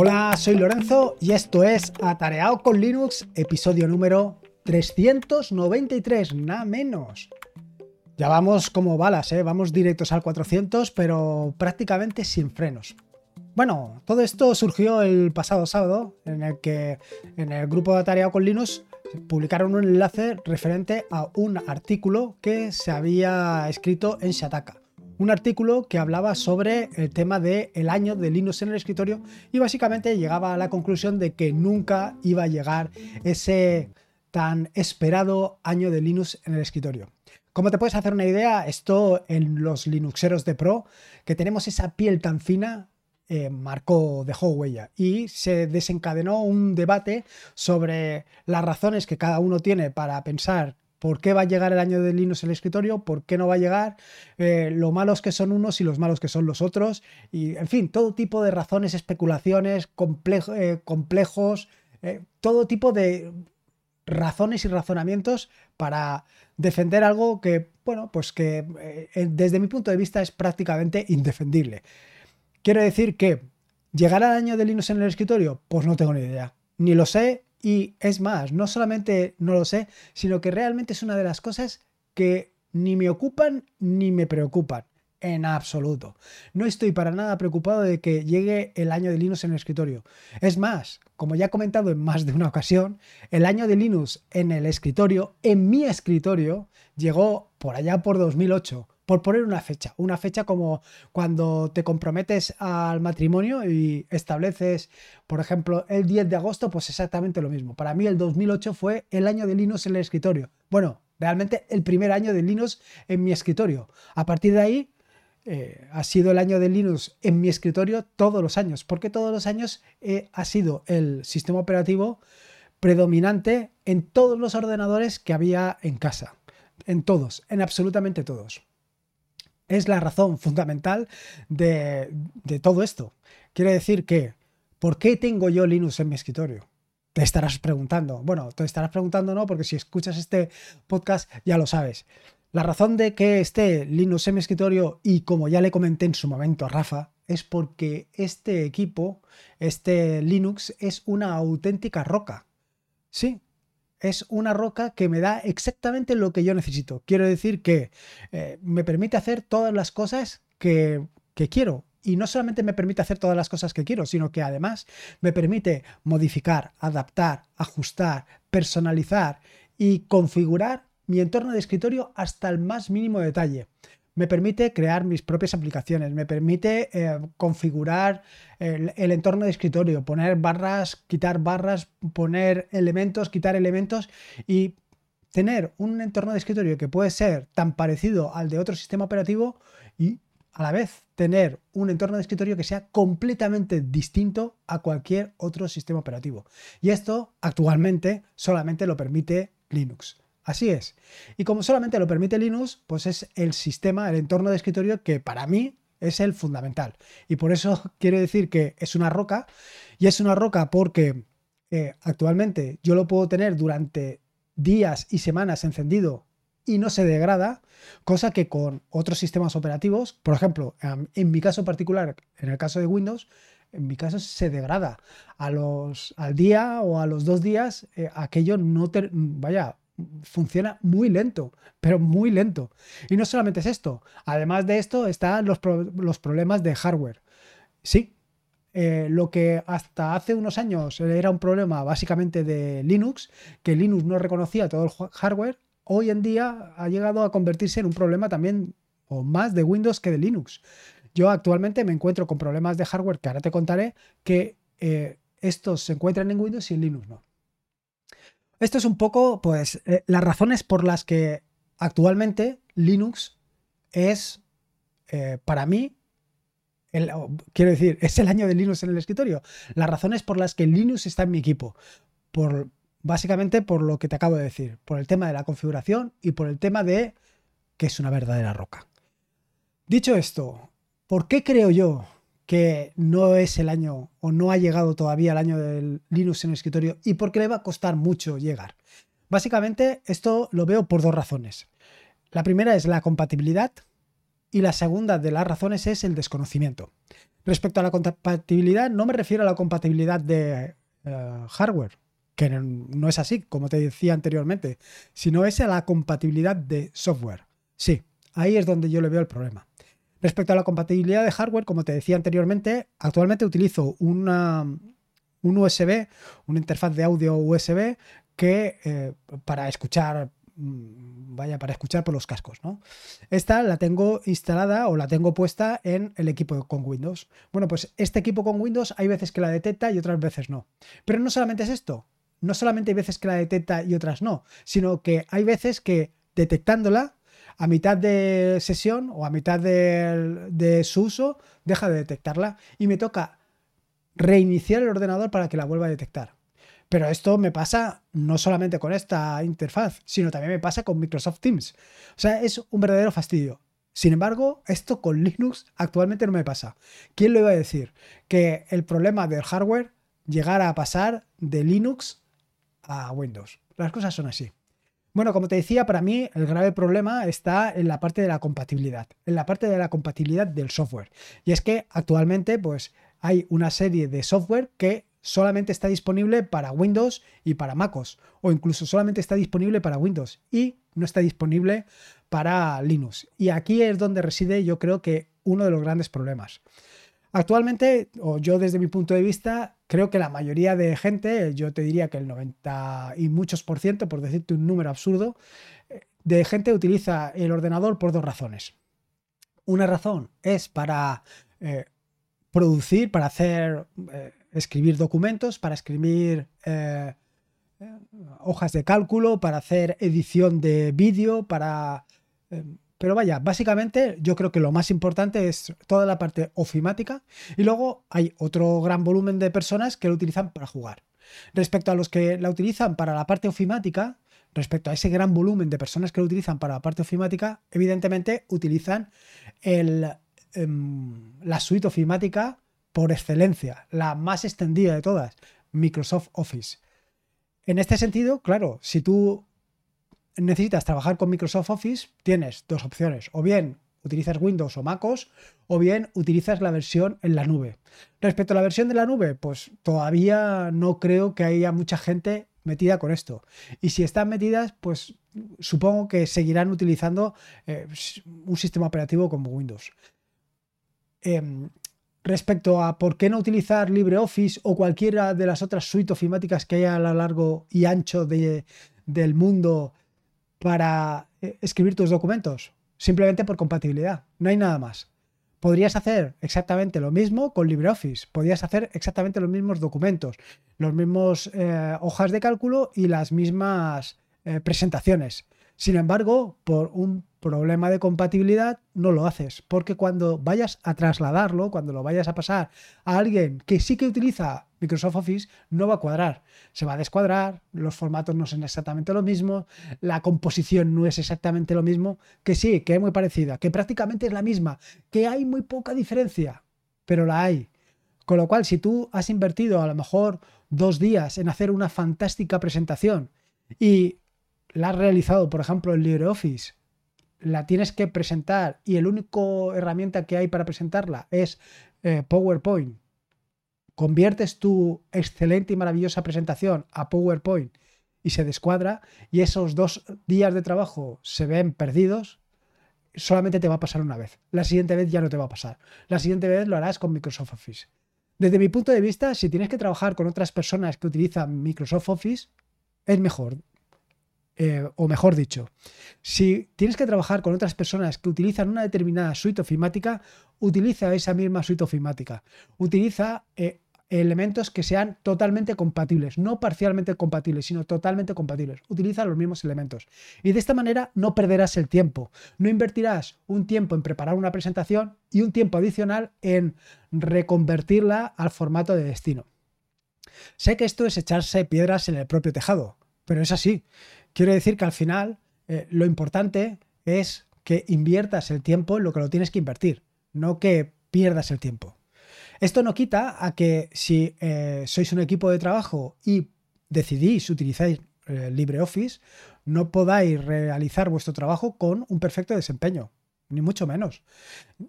Hola, soy Lorenzo y esto es Atareado con Linux, episodio número 393, nada menos. Ya vamos como balas, ¿eh? vamos directos al 400, pero prácticamente sin frenos. Bueno, todo esto surgió el pasado sábado, en el que en el grupo de Atareado con Linux publicaron un enlace referente a un artículo que se había escrito en Shataka un artículo que hablaba sobre el tema del el año de Linux en el escritorio y básicamente llegaba a la conclusión de que nunca iba a llegar ese tan esperado año de Linux en el escritorio. Como te puedes hacer una idea, esto en los Linuxeros de Pro, que tenemos esa piel tan fina, eh, marcó, dejó huella y se desencadenó un debate sobre las razones que cada uno tiene para pensar por qué va a llegar el año de Linux en el escritorio, por qué no va a llegar, eh, lo malos que son unos y los malos que son los otros, y en fin, todo tipo de razones, especulaciones, eh, complejos, eh, todo tipo de razones y razonamientos para defender algo que, bueno, pues que desde mi punto de vista es prácticamente indefendible. Quiero decir que, ¿llegará el año de Linux en el escritorio? Pues no tengo ni idea. Ni lo sé y es más, no solamente no lo sé, sino que realmente es una de las cosas que ni me ocupan ni me preocupan. En absoluto. No estoy para nada preocupado de que llegue el año de Linux en el escritorio. Es más, como ya he comentado en más de una ocasión, el año de Linux en el escritorio, en mi escritorio, llegó por allá por 2008 por poner una fecha, una fecha como cuando te comprometes al matrimonio y estableces, por ejemplo, el 10 de agosto, pues exactamente lo mismo. Para mí el 2008 fue el año de Linux en el escritorio. Bueno, realmente el primer año de Linux en mi escritorio. A partir de ahí eh, ha sido el año de Linux en mi escritorio todos los años, porque todos los años eh, ha sido el sistema operativo predominante en todos los ordenadores que había en casa. En todos, en absolutamente todos es la razón fundamental de, todo esto. Quiere decir que, ¿por qué tengo yo Linux en mi escritorio? Te estarás preguntando. Bueno, te estarás preguntando no, porque si escuchas este podcast ya lo sabes. La razón de que esté Linux en mi escritorio y como ya le comenté en su momento a Rafa, es porque este equipo, este Linux, es una auténtica roca. Sí, es una roca que me da exactamente lo que yo necesito. Quiero decir que eh, me permite hacer todas las cosas que, que quiero. Y no solamente me permite hacer todas las cosas que quiero, sino que además me permite modificar, adaptar, ajustar, personalizar y configurar mi entorno de escritorio hasta el más mínimo detalle me permite crear mis propias aplicaciones, me permite eh, configurar el, entorno de escritorio, poner barras, quitar barras, poner elementos, quitar elementos y tener un entorno de escritorio que puede ser tan parecido al de otro sistema operativo y a la vez tener un entorno de escritorio que sea completamente distinto a cualquier otro sistema operativo. Y esto actualmente solamente lo permite Linux. Así es. Y como solamente lo permite Linux, pues es el sistema, el entorno de escritorio que para mí es el fundamental. Y por eso quiero decir que es una roca. Y es una roca porque eh, actualmente yo lo puedo tener durante días y semanas encendido y no se degrada, cosa que con otros sistemas operativos, por ejemplo, en mi caso particular, en el caso de Windows, en mi caso se degrada. A los, al día o a los dos días, eh, aquello no te, vaya, funciona muy lento, pero muy lento. Y no solamente es esto, además de esto están los, problemas de hardware. Sí, eh, lo que hasta hace unos años era un problema básicamente de Linux, que Linux no reconocía todo el hardware, hoy en día ha llegado a convertirse en un problema también o más de Windows que de Linux. Yo actualmente me encuentro con problemas de hardware que ahora te contaré que eh, estos se encuentran en Windows y en Linux no. Esto es un poco, pues, eh, las razones por las que actualmente Linux es, eh, para mí, quiero decir, es el año de Linux en el escritorio. Las razones por las que Linux está en mi equipo. Por, básicamente por lo que te acabo de decir. Por el tema de la configuración y por el tema de que es una verdadera roca. Dicho esto, ¿por qué creo yo que no es el año o no ha llegado todavía el año del Linux en el escritorio y porque le va a costar mucho llegar. Básicamente esto lo veo por dos razones. La primera es la compatibilidad y la segunda de las razones es el desconocimiento. Respecto a la compatibilidad, no me refiero a la compatibilidad de eh, hardware, que no es así, como te decía anteriormente, sino es a la compatibilidad de software. Sí, ahí es donde yo le veo el problema. Respecto a la compatibilidad de hardware, como te decía anteriormente, actualmente utilizo una, un USB, una interfaz de audio USB que eh, para escuchar mm, vaya para escuchar por los cascos, ¿no? Esta la tengo instalada o la tengo puesta en el equipo con Windows. Bueno, pues este equipo con Windows hay veces que la detecta y otras veces no. Pero no solamente es esto, no solamente hay veces que la detecta y otras no, sino que hay veces que detectándola a mitad de sesión o a mitad de, su uso deja de detectarla y me toca reiniciar el ordenador para que la vuelva a detectar. Pero esto me pasa no solamente con esta interfaz, sino también me pasa con Microsoft Teams. O sea, es un verdadero fastidio. Sin embargo, esto con Linux actualmente no me pasa. ¿Quién lo iba a decir? Que el problema del hardware llegara a pasar de Linux a Windows. Las cosas son así. Bueno, como te decía, para mí el grave problema está en la parte de la compatibilidad, en la parte de la compatibilidad del software. Y es que actualmente pues hay una serie de software que solamente está disponible para Windows y para MacOS, o incluso solamente está disponible para Windows y no está disponible para Linux. Y aquí es donde reside yo creo que uno de los grandes problemas. Actualmente, o yo desde mi punto de vista, creo que la mayoría de gente, yo te diría que el 90 y muchos por ciento, por decirte un número absurdo, eh, de gente utiliza el ordenador por dos razones. Una razón es para eh, producir, para hacer, eh, escribir documentos, para escribir hojas de cálculo, para hacer edición de vídeo, para pero vaya, básicamente yo creo que lo más importante es toda la parte ofimática y luego hay otro gran volumen de personas que lo utilizan para jugar. Respecto a los que la utilizan para la parte ofimática, respecto a ese gran volumen de personas que lo utilizan para la parte ofimática, evidentemente utilizan em, la suite ofimática por excelencia, la más extendida de todas, Microsoft Office. En este sentido, claro, si tú necesitas trabajar con Microsoft Office, tienes dos opciones. O bien utilizas Windows o MacOS, o bien utilizas la versión en la nube. Respecto a la versión de la nube, pues todavía no creo que haya mucha gente metida con esto. Y si están metidas, pues supongo que seguirán utilizando eh, un sistema operativo como Windows. Em, respecto a por qué no utilizar LibreOffice o cualquiera de las otras suites ofimáticas que hay a lo largo y ancho del mundo para eh, escribir tus documentos, simplemente por compatibilidad, no hay nada más. Podrías hacer exactamente lo mismo con LibreOffice, podrías hacer exactamente los mismos documentos, los mismos eh, hojas de cálculo y las mismas eh, presentaciones. Sin embargo, por un problema de compatibilidad no lo haces, porque cuando vayas a trasladarlo, cuando lo vayas a pasar a alguien que sí que utiliza Microsoft Office, no va a cuadrar. Se va a descuadrar, los formatos no son exactamente lo mismo, la composición no es exactamente lo mismo, que sí, que es muy parecida, que prácticamente es la misma, que hay muy poca diferencia, pero la hay. Con lo cual, si tú has invertido a lo mejor dos días en hacer una fantástica presentación y la has realizado, por ejemplo, en LibreOffice la tienes que presentar y el único herramienta que hay para presentarla es eh, PowerPoint, conviertes tu excelente y maravillosa presentación a PowerPoint y se descuadra y esos dos días de trabajo se ven perdidos, solamente te va a pasar una vez. La siguiente vez ya no te va a pasar. La siguiente vez lo harás con Microsoft Office. Desde mi punto de vista, si tienes que trabajar con otras personas que utilizan Microsoft Office, es mejor. Eh, o mejor dicho, si tienes que trabajar con otras personas que utilizan una determinada suite ofimática, utiliza esa misma suite ofimática. Utiliza eh, elementos que sean totalmente compatibles, no parcialmente compatibles, sino totalmente compatibles. Utiliza los mismos elementos. Y de esta manera no perderás el tiempo. No invertirás un tiempo en preparar una presentación y un tiempo adicional en reconvertirla al formato de destino. Sé que esto es echarse piedras en el propio tejado, pero es así. Quiero decir que al final eh, lo importante es que inviertas el tiempo en lo que lo tienes que invertir, no que pierdas el tiempo. Esto no quita a que si eh, sois un equipo de trabajo y decidís utilizar eh, LibreOffice, no podáis realizar vuestro trabajo con un perfecto desempeño. ni mucho menos.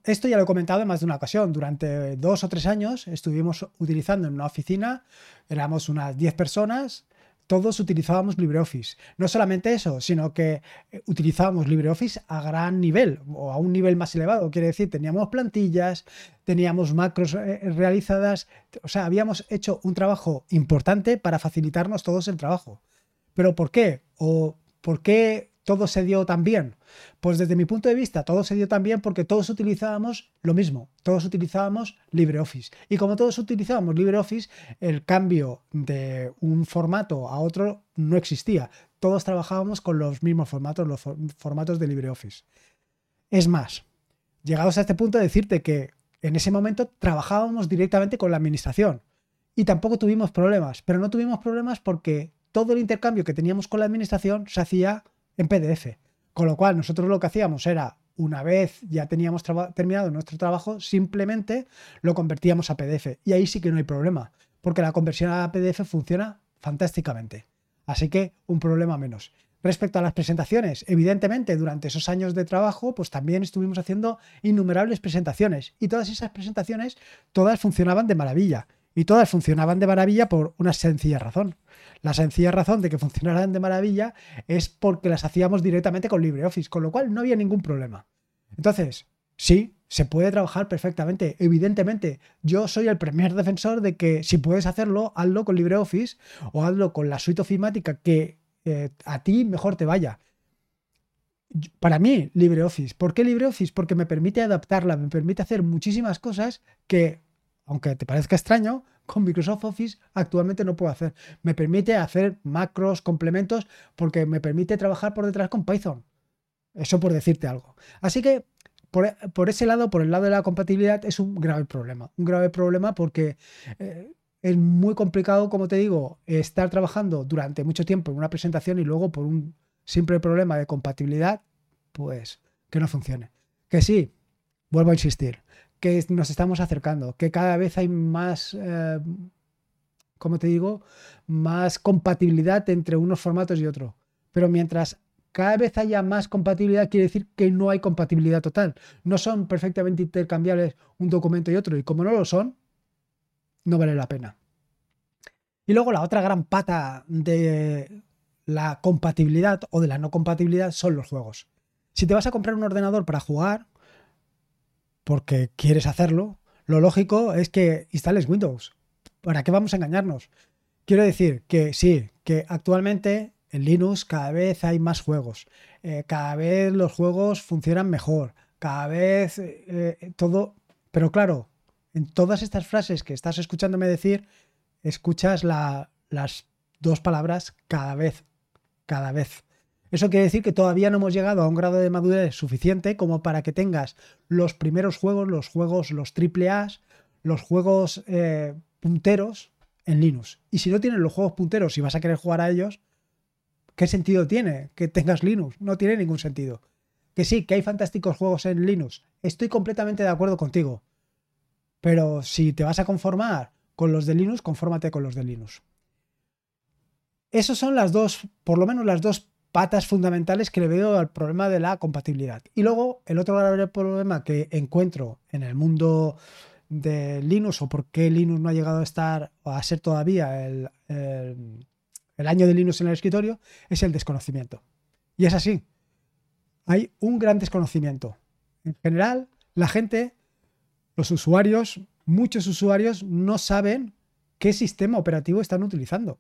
Esto ya lo he comentado en más de una ocasión. Durante dos o tres años estuvimos utilizando en una oficina, éramos unas 10 personas, todos utilizábamos LibreOffice. No solamente eso, sino que eh, utilizábamos LibreOffice a gran nivel o a un nivel más elevado. Quiere decir, teníamos plantillas, teníamos macros eh, realizadas, o sea, habíamos hecho un trabajo importante para facilitarnos todos el trabajo. ¿Pero por qué? ¿O por qué todo se dio tan bien? Pues desde mi punto de vista, todo se dio tan bien porque todos utilizábamos lo mismo, todos utilizábamos LibreOffice. Y como todos utilizábamos LibreOffice, el cambio de un formato a otro no existía. Todos trabajábamos con los mismos formatos, los formatos de LibreOffice. Es más, llegados a este punto, decirte que en ese momento trabajábamos directamente con la administración y tampoco tuvimos problemas, pero no tuvimos problemas porque todo el intercambio que teníamos con la administración se hacía en PDF. Con lo cual, nosotros lo que hacíamos era, una vez ya teníamos terminado nuestro trabajo, simplemente lo convertíamos a PDF. Y ahí sí que no hay problema, porque la conversión a PDF funciona fantásticamente. Así que un problema menos. Respecto a las presentaciones, evidentemente durante esos años de trabajo, pues también estuvimos haciendo innumerables presentaciones y todas esas presentaciones, todas funcionaban de maravilla. Y todas funcionaban de maravilla por una sencilla razón. La sencilla razón de que funcionaran de maravilla es porque las hacíamos directamente con LibreOffice, con lo cual no había ningún problema. Entonces, sí, se puede trabajar perfectamente. Evidentemente, yo soy el primer defensor de que si puedes hacerlo, hazlo con LibreOffice o hazlo con la suite ofimática que eh, a ti mejor te vaya. Para mí, LibreOffice. ¿Por qué LibreOffice? Porque me permite adaptarla, me permite hacer muchísimas cosas que aunque te parezca extraño, con Microsoft Office actualmente no puedo hacer. Me permite hacer macros, complementos, porque me permite trabajar por detrás con Python. Eso por decirte algo. Así que por, ese lado, por el lado de la compatibilidad, es un grave problema. Un grave problema porque eh, es muy complicado, como te digo, estar trabajando durante mucho tiempo en una presentación y luego por un simple problema de compatibilidad, pues que no funcione. Que sí, vuelvo a insistir, que nos estamos acercando, que cada vez hay más, eh, como te digo, más compatibilidad entre unos formatos y otros. Pero mientras cada vez haya más compatibilidad, quiere decir que no hay compatibilidad total. No son perfectamente intercambiables un documento y otro. Y como no lo son, no vale la pena. Y luego la otra gran pata de la compatibilidad o de la no compatibilidad son los juegos. Si te vas a comprar un ordenador para jugar, porque quieres hacerlo, lo lógico es que instales Windows. ¿Para qué vamos a engañarnos? Quiero decir que sí, que actualmente en Linux cada vez hay más juegos, eh, cada vez los juegos funcionan mejor, cada vez eh, todo, pero claro, en todas estas frases que estás escuchándome decir, escuchas las dos palabras cada vez, cada vez. Eso quiere decir que todavía no hemos llegado a un grado de madurez suficiente como para que tengas los primeros juegos, los juegos, los triple A, los juegos eh, punteros en Linux. Y si no tienes los juegos punteros y vas a querer jugar a ellos, ¿qué sentido tiene que tengas Linux? No tiene ningún sentido. Que sí, que hay fantásticos juegos en Linux. Estoy completamente de acuerdo contigo. Pero si te vas a conformar con los de Linux, confórmate con los de Linux. Esas son las dos, por lo menos las dos patas fundamentales que le veo al problema de la compatibilidad. Y luego el otro grave problema que encuentro en el mundo de Linux o por qué Linux no ha llegado a estar o a ser todavía el, el año de Linux en el escritorio es el desconocimiento. Y es así. Hay un gran desconocimiento. En general, la gente, los usuarios, muchos usuarios no saben qué sistema operativo están utilizando.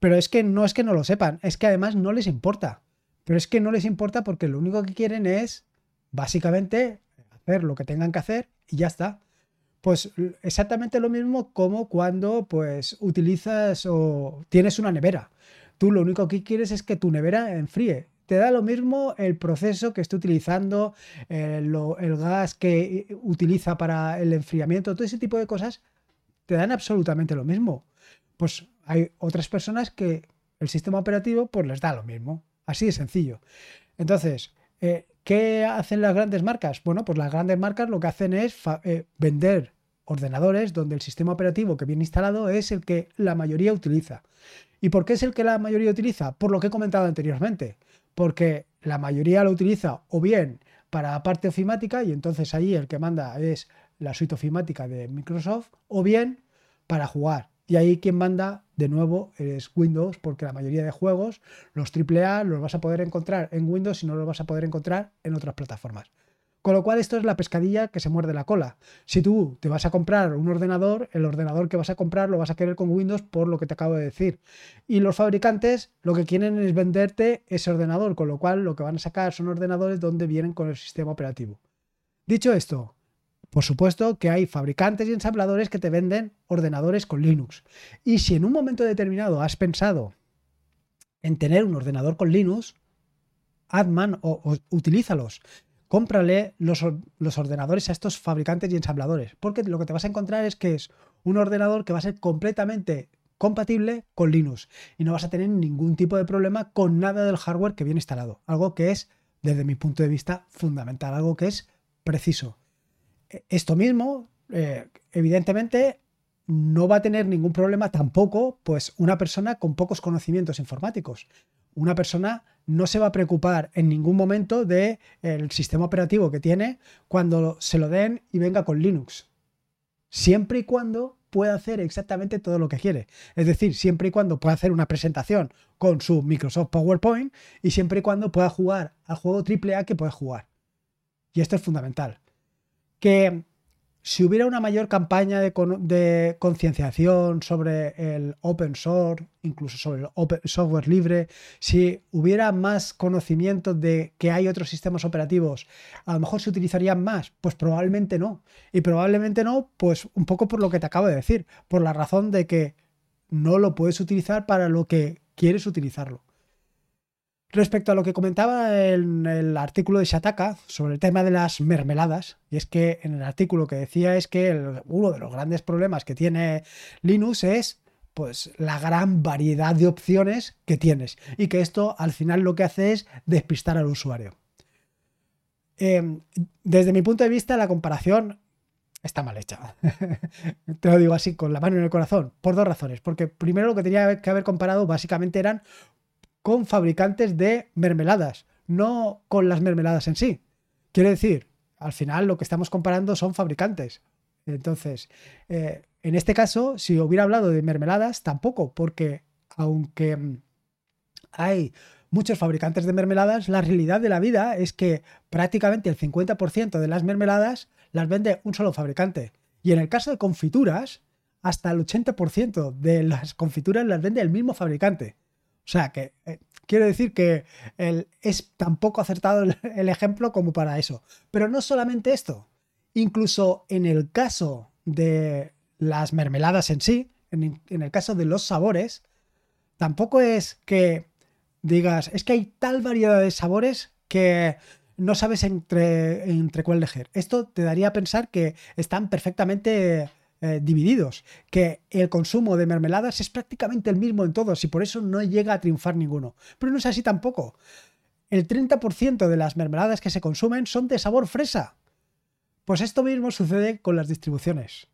Pero es que no es que no lo sepan, es que además no les importa. Pero es que no les importa porque lo único que quieren es básicamente hacer lo que tengan que hacer y ya está. Pues exactamente lo mismo como cuando pues utilizas o tienes una nevera. Tú lo único que quieres es que tu nevera enfríe. Te da lo mismo el proceso que esté utilizando, eh, el gas que utiliza para el enfriamiento, todo ese tipo de cosas te dan absolutamente lo mismo. Pues hay otras personas que el sistema operativo pues les da lo mismo. Así de sencillo. Entonces, eh, ¿qué hacen las grandes marcas? Bueno, pues las grandes marcas lo que hacen es eh, vender ordenadores donde el sistema operativo que viene instalado es el que la mayoría utiliza. ¿Y por qué es el que la mayoría utiliza? Por lo que he comentado anteriormente. Porque la mayoría lo utiliza o bien para parte ofimática y entonces ahí el que manda es la suite ofimática de Microsoft o bien para jugar. Y ahí quien manda de nuevo es Windows, porque la mayoría de juegos, los AAA, los vas a poder encontrar en Windows y no los vas a poder encontrar en otras plataformas. Con lo cual esto es la pescadilla que se muerde la cola. Si tú te vas a comprar un ordenador, el ordenador que vas a comprar lo vas a querer con Windows por lo que te acabo de decir. Y los fabricantes lo que quieren es venderte ese ordenador, con lo cual lo que van a sacar son ordenadores donde vienen con el sistema operativo. Dicho esto, por supuesto que hay fabricantes y ensambladores que te venden ordenadores con Linux. Y si en un momento determinado has pensado en tener un ordenador con Linux, Adman o, o utilízalos cómprale los, ordenadores a estos fabricantes y ensambladores, porque lo que te vas a encontrar es que es un ordenador que va a ser completamente compatible con Linux y no vas a tener ningún tipo de problema con nada del hardware que viene instalado, algo que es, desde mi punto de vista, fundamental, algo que es preciso. Esto mismo, eh, evidentemente, no va a tener ningún problema tampoco, pues una persona con pocos conocimientos informáticos una persona no se va a preocupar en ningún momento del el sistema operativo que tiene cuando se lo den y venga con Linux. Siempre y cuando pueda hacer exactamente todo lo que quiere. Es decir, siempre y cuando pueda hacer una presentación con su Microsoft PowerPoint y siempre y cuando pueda jugar al juego AAA que pueda jugar. Y esto es fundamental. Que si hubiera una mayor campaña de, concienciación sobre el open source, incluso sobre el software libre, si hubiera más conocimiento de que hay otros sistemas operativos, a lo mejor se utilizarían más, pues probablemente no. Y probablemente no, pues un poco por lo que te acabo de decir, por la razón de que no lo puedes utilizar para lo que quieres utilizarlo. Respecto a lo que comentaba en el artículo de Shataka sobre el tema de las mermeladas, y es que en el artículo que decía es que uno de los grandes problemas que tiene Linux es pues la gran variedad de opciones que tienes y que esto al final lo que hace es despistar al usuario. Em, desde mi punto de vista la comparación está mal hecha. Te lo digo así con la mano en el corazón, por dos razones. Porque primero lo que tenía que haber comparado básicamente eran con fabricantes de mermeladas, no con las mermeladas en sí. Quiero decir, al final lo que estamos comparando son fabricantes. Entonces, eh, en este caso, si hubiera hablado de mermeladas, tampoco, porque aunque hay muchos fabricantes de mermeladas, la realidad de la vida es que prácticamente el 50% de las mermeladas las vende un solo fabricante. Y en el caso de confituras, hasta el 80% de las confituras las vende el mismo fabricante. O sea, que eh, quiero decir que es tan poco acertado el, ejemplo como para eso. Pero no solamente esto. Incluso en el caso de las mermeladas en sí, en, el caso de los sabores, tampoco es que digas, es que hay tal variedad de sabores que no sabes entre, entre cuál elegir. Esto te daría a pensar que están perfectamente eh, divididos, que el consumo de mermeladas es prácticamente el mismo en todos y por eso no llega a triunfar ninguno. Pero no es así tampoco. El 30% de las mermeladas que se consumen son de sabor fresa. Pues esto mismo sucede con las distribuciones.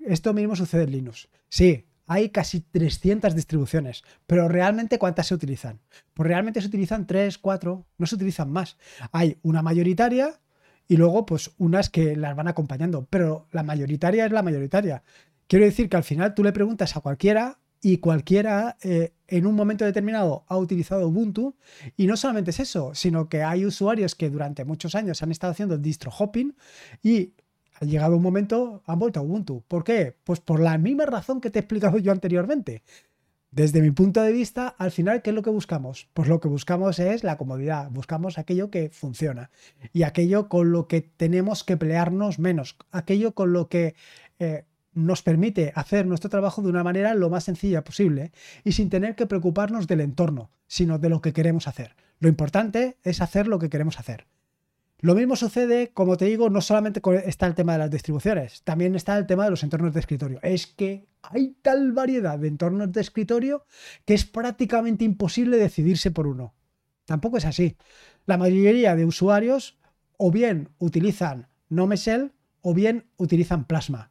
Esto mismo sucede en Linux. Sí, hay casi 300 distribuciones, pero realmente ¿cuántas se utilizan? Pues realmente se utilizan 3, 4, no se utilizan más. Hay una mayoritaria y luego pues unas que las van acompañando, pero la mayoritaria es la mayoritaria. Quiero decir que al final tú le preguntas a cualquiera y cualquiera eh, en un momento determinado ha utilizado Ubuntu y no solamente es eso, sino que hay usuarios que durante muchos años han estado haciendo distro hopping y ha llegado un momento han vuelto a Ubuntu. ¿Por qué? Pues por la misma razón que te he explicado yo anteriormente. Desde mi punto de vista, al final, ¿qué es lo que buscamos? Pues lo que buscamos es la comodidad, buscamos aquello que funciona y aquello con lo que tenemos que pelearnos menos, aquello con lo que eh, nos permite hacer nuestro trabajo de una manera lo más sencilla posible y sin tener que preocuparnos del entorno, sino de lo que queremos hacer. Lo importante es hacer lo que queremos hacer. Lo mismo sucede, como te digo, no solamente está el tema de las distribuciones, también está el tema de los entornos de escritorio. Es que hay tal variedad de entornos de escritorio que es prácticamente imposible decidirse por uno. Tampoco es así. La mayoría de usuarios o bien utilizan NoMesel o bien utilizan Plasma.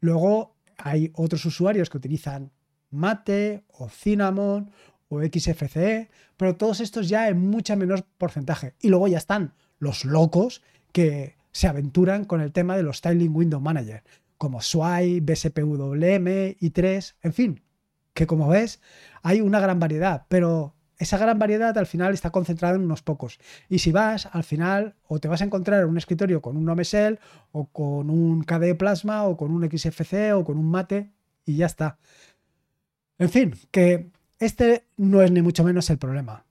Luego hay otros usuarios que utilizan Mate o Cinnamon o XFCE, pero todos estos ya en mucha menor porcentaje. Y luego ya están los locos que se aventuran con el tema de los Styling Window Manager, como Sway, BSPWM, i3, en fin, que como ves hay una gran variedad, pero esa gran variedad al final está concentrada en unos pocos. Y si vas, al final, o te vas a encontrar un escritorio con un Omesel, o con un KDE Plasma, o con un XFC, o con un Mate, y ya está. En fin, que este no es ni mucho menos el problema.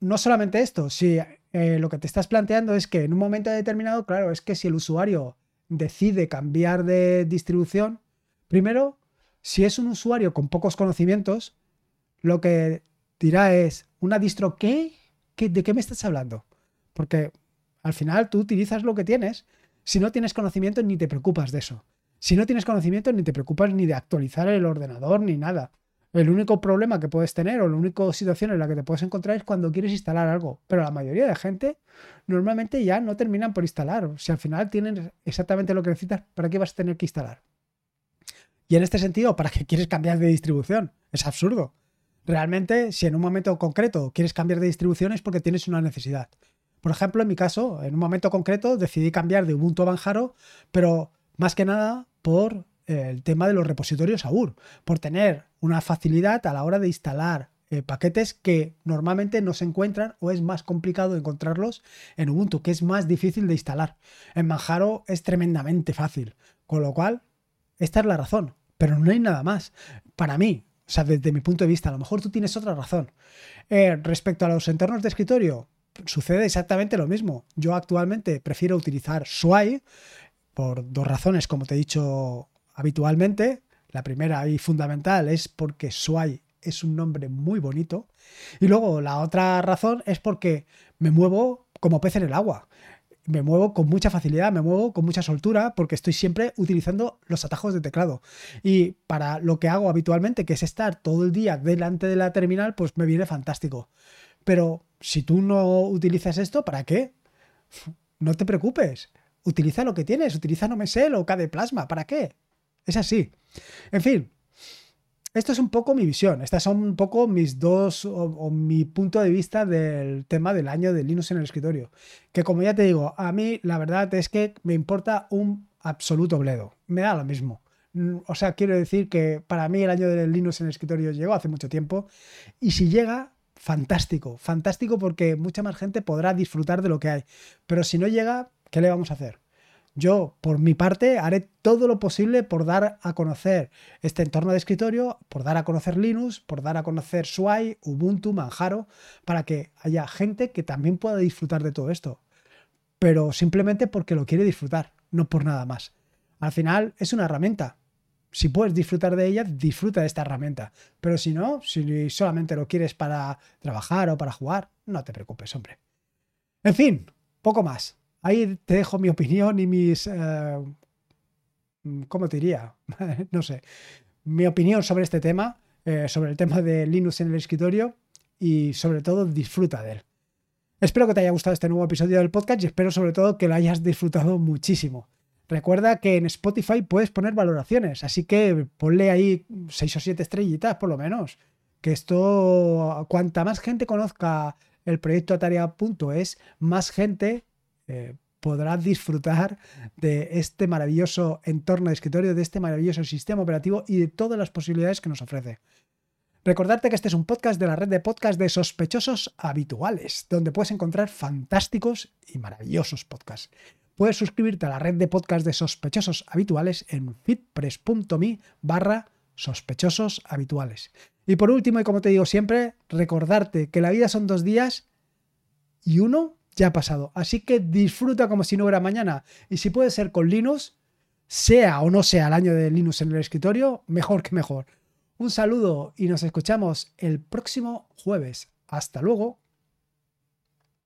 No solamente esto, si eh, lo que te estás planteando es que en un momento determinado, claro, es que si el usuario decide cambiar de distribución, primero, si es un usuario con pocos conocimientos, lo que dirá es, ¿una distro qué? ¿De qué me estás hablando? Porque al final tú utilizas lo que tienes. Si no tienes conocimiento, ni te preocupas de eso. Si no tienes conocimiento, ni te preocupas ni de actualizar el ordenador ni nada. El único problema que puedes tener o la única situación en la que te puedes encontrar es cuando quieres instalar algo. Pero la mayoría de gente normalmente ya no terminan por instalar. Si al final tienen exactamente lo que necesitas, ¿para qué vas a tener que instalar? Y en este sentido, ¿para qué quieres cambiar de distribución? Es absurdo. Realmente, si en un momento concreto quieres cambiar de distribución es porque tienes una necesidad. Por ejemplo, en mi caso, en un momento concreto decidí cambiar de Ubuntu a Manjaro, pero más que nada por el tema de los repositorios AUR, por tener una facilidad a la hora de instalar eh, paquetes que normalmente no se encuentran o es más complicado encontrarlos en Ubuntu, que es más difícil de instalar. En Manjaro es tremendamente fácil, con lo cual, esta es la razón, pero no hay nada más. Para mí, o sea, desde mi punto de vista, a lo mejor tú tienes otra razón. Eh, respecto a los entornos de escritorio, sucede exactamente lo mismo. Yo actualmente prefiero utilizar Sway por dos razones, como te he dicho habitualmente. La primera y fundamental es porque Sway es un nombre muy bonito. Y luego la otra razón es porque me muevo como pez en el agua me muevo con mucha facilidad, me muevo con mucha soltura porque estoy siempre utilizando los atajos de teclado. Y para lo que hago habitualmente, que es estar todo el día delante de la terminal, pues me viene fantástico. Pero si tú no utilizas esto, ¿para qué? No te preocupes. Utiliza lo que tienes, utiliza Nomesel o KD Plasma, ¿para qué? Es así. En fin, esto es un poco mi visión. Estas son un poco mis dos o, mi punto de vista del tema del año de Linux en el escritorio. Que como ya te digo, a mí la verdad es que me importa un absoluto bledo. Me da lo mismo. Mm, o sea, quiero decir que para mí el año de Linux en el escritorio llegó hace mucho tiempo. Y si llega, fantástico. Fantástico porque mucha más gente podrá disfrutar de lo que hay. Pero si no llega, ¿qué le vamos a hacer? Yo, por mi parte, haré todo lo posible por dar a conocer este entorno de escritorio, por dar a conocer Linux, por dar a conocer Sway, Ubuntu, Manjaro, para que haya gente que también pueda disfrutar de todo esto. Pero simplemente porque lo quiere disfrutar, no por nada más. Al final es una herramienta. Si puedes disfrutar de ella, disfruta de esta herramienta. Pero si no, si solamente lo quieres para trabajar o para jugar, no te preocupes, hombre. En fin, poco más. Ahí te dejo mi opinión y mis... Eh, ¿Cómo te diría? no sé. Mi opinión sobre este tema, eh, sobre el tema de Linux en el escritorio y sobre todo disfruta de él. Espero que te haya gustado este nuevo episodio del podcast y espero sobre todo que lo hayas disfrutado muchísimo. Recuerda que en Spotify puedes poner valoraciones, así que ponle ahí 6 o 7 estrellitas por lo menos. Que esto, cuanta más gente conozca el proyecto Ataria.es, más gente eh, podrás disfrutar de este maravilloso entorno de escritorio, de este maravilloso sistema operativo y de todas las posibilidades que nos ofrece. Recordarte que este es un podcast de la red de podcast de sospechosos habituales, donde puedes encontrar fantásticos y maravillosos podcasts. Puedes suscribirte a la red de podcast de sospechosos habituales en fitpress.me barra sospechosos habituales. Y por último, y como te digo siempre, recordarte que la vida son dos días y uno ya ha pasado. Así que disfruta como si no hubiera mañana. Y si puede ser con Linux, sea o no sea el año de Linux en el escritorio, mejor que mejor. Un saludo y nos escuchamos el próximo jueves. Hasta luego.